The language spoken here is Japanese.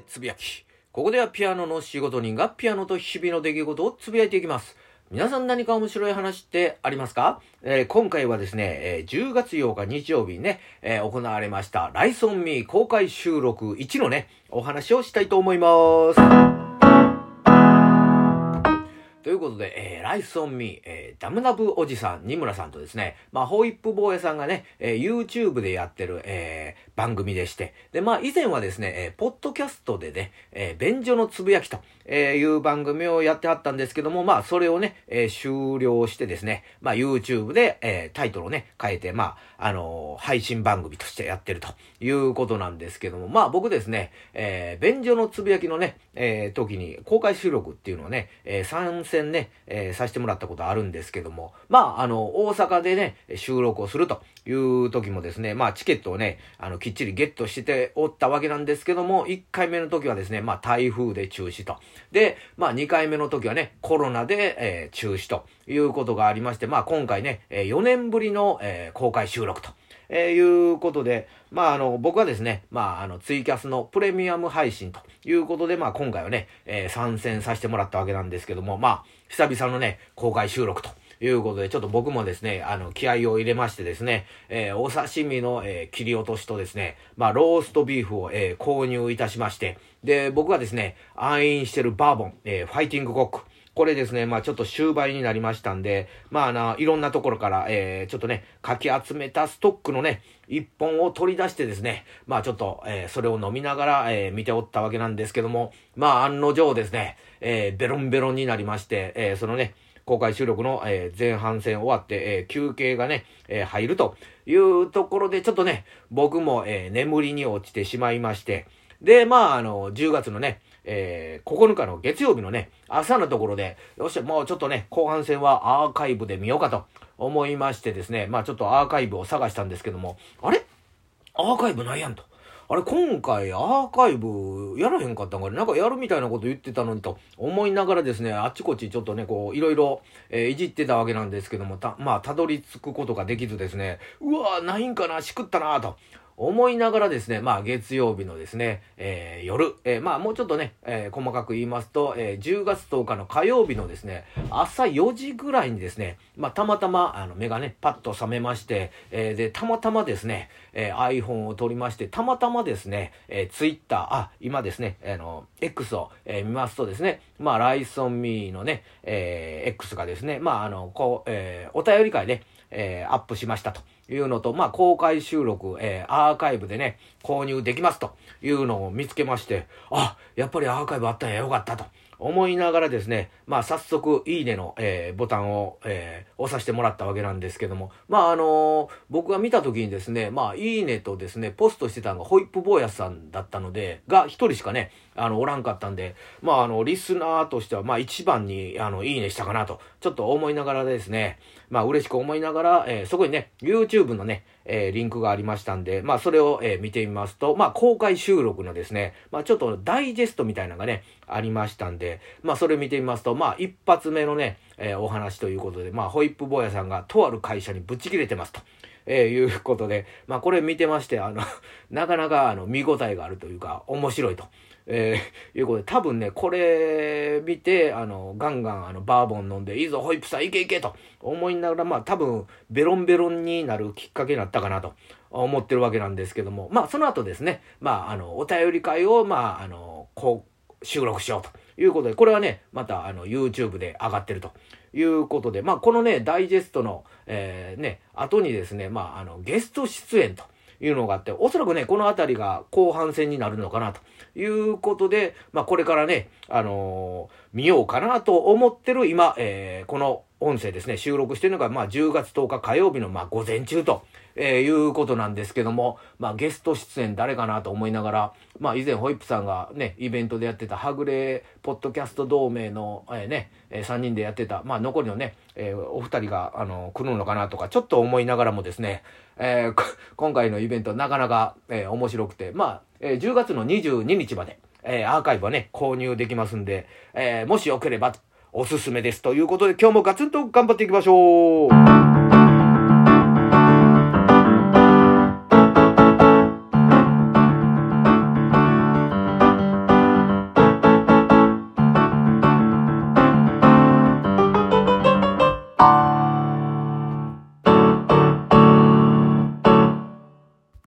つぶやき。ここではピアノの仕事人がピアノと日々の出来事をつぶやいていきます。皆さん何か面白い話ってありますか、えー、今回はですね、えー、10月8日日曜日にね、えー、行われましたライソンミー公開収録1のね、お話をしたいと思います。ということで、えー、ライスオンミー、えー、ダムナブおじさん、二村さんとですね、まあ、ホイップ坊やさんがね、えー、YouTube でやってる、えー、番組でして、で、まあ、以前はですね、えー、ポッドキャストでね、えー、便所のつぶやきと、えー、いう番組をやってはったんですけども、まあ、それをね、えー、終了してですね、まあ、YouTube で、えー、タイトルをね、変えて、まあ、あのー、配信番組としてやってるということなんですけども、まあ、僕ですね、えー、便所のつぶやきのね、えー、時に公開収録っていうのをね、えー、参戦ね、えー、させてもらったことあるんですですけども、まあ、あの、大阪でね、収録をするという時もですね、まあ、チケットをね、あの、きっちりゲットしておったわけなんですけども、1回目の時はですね、まあ、台風で中止と。で、まあ、2回目の時はね、コロナで、えー、中止ということがありまして、まあ、今回ね、4年ぶりの、えー、公開収録と。えー、いうことで、まあ、あの、僕はですね、まあ、あの、ツイキャスのプレミアム配信ということで、まあ、今回はね、えー、参戦させてもらったわけなんですけども、まあ、久々のね、公開収録と。いうことで、ちょっと僕もですね、あの、気合を入れましてですね、えー、お刺身の、えー、切り落としとですね、まあ、ローストビーフを、えー、購入いたしまして、で、僕がですね、愛飲してるバーボン、え、ファイティングコック、これですね、まあちょっと終売になりましたんで、まああの、いろんなところから、えー、ちょっとね、かき集めたストックのね、一本を取り出してですね、まあちょっと、えー、それを飲みながら、えー、見ておったわけなんですけども、まあ案の定ですね、えー、ベロンベロンになりまして、えー、そのね、公開収録の、えー、前半戦終わって、えー、休憩がね、えー、入るというところで、ちょっとね、僕も、えー、眠りに落ちてしまいまして、で、まあ、あの、10月のね、えー、9日の月曜日のね、朝のところで、よし、もうちょっとね、後半戦はアーカイブで見ようかと思いましてですね、まあちょっとアーカイブを探したんですけども、あれ？アーカイブないやんと。あれ、今回アーカイブやらへんかったんかね？なんかやるみたいなこと言ってたのにと思いながらですね、あっちこっちちょっとね、こう、いろいろ、えー、いじってたわけなんですけども、た、まあ、たどり着くことができずですね、うわないんかなしくったなぁと。思いながらですね、まあ月曜日のですね、えー、夜、えー、まあもうちょっとね、えー、細かく言いますと、えー、10月10日の火曜日のですね、朝4時ぐらいにですね、まあたまたまあの目がね、パッと覚めまして、えー、で、たまたまですね、えー、iPhone を取りまして、たまたまですね、えー、Twitter、あ、今ですね、あの、X を、えー、見ますとですね、まあライソンミーのね、えー、X がですね、まああの、こう、えー、お便り会で、えー、アップしましたと。いうのと、まあ、公開収録、えー、アーカイブでね、購入できますというのを見つけまして、あ、やっぱりアーカイブあったんやよかったと。思いながらですね、まあ早速、いいねの、えー、ボタンを、えー、押させてもらったわけなんですけども、まああのー、僕が見た時にですね、まあいいねとですね、ポストしてたのがホイップ坊やさんだったので、が一人しかね、あの、おらんかったんで、まああの、リスナーとしては、まあ一番に、あの、いいねしたかなと、ちょっと思いながらですね、まあ嬉しく思いながら、えー、そこにね、YouTube のね、えー、リンクがありましたんで、まあそれを、えー、見てみますと、まあ公開収録のですね、まあちょっとダイジェストみたいなのがね、ありましたんでで、まあそれ見てみますと、まあ一発目のね、えー、お話ということで、まあホイップ坊やさんがとある会社にぶち切れてますと。えー、いうことで、まあこれ見てまして、あの、なかなかあの見応えがあるというか、面白いと。えー、いうことで、多分ね、これ見て、あの、ガンガンあの、バーボン飲んで、いいぞ、ホイップさん、いけいけと思いながら、まあ多分、ベロンベロンになるきっかけになったかなと思ってるわけなんですけども、まあその後ですね、まああの、お便り会を、まああの、こう、収録しようということで、これはね、またあの、YouTube で上がってるということで、まあこのね、ダイジェストの、えー、ね、後にですね、まああの、ゲスト出演と、いうのがあって、おそらくね、この辺りが後半戦になるのかなということで、まあこれからね、あのー、見ようかなと思ってる今、えー、この音声ですね、収録してるのが、まあ10月10日火曜日の、まあ午前中と、えー、いうことなんですけども、まあゲスト出演誰かなと思いながら、まあ以前ホイップさんがね、イベントでやってたはぐれポッドキャスト同盟の、えー、ね、えー、3人でやってた、まあ残りのね、えー、お二人が、あの、来るのかなとか、ちょっと思いながらもですね、えー、今回のイベントなかなか、えー、面白くて、まあ、えー、10月の22日まで、えー、アーカイブはね、購入できますんで、えー、もしよければ、おすすめです。ということで、今日もガツンと頑張っていきましょう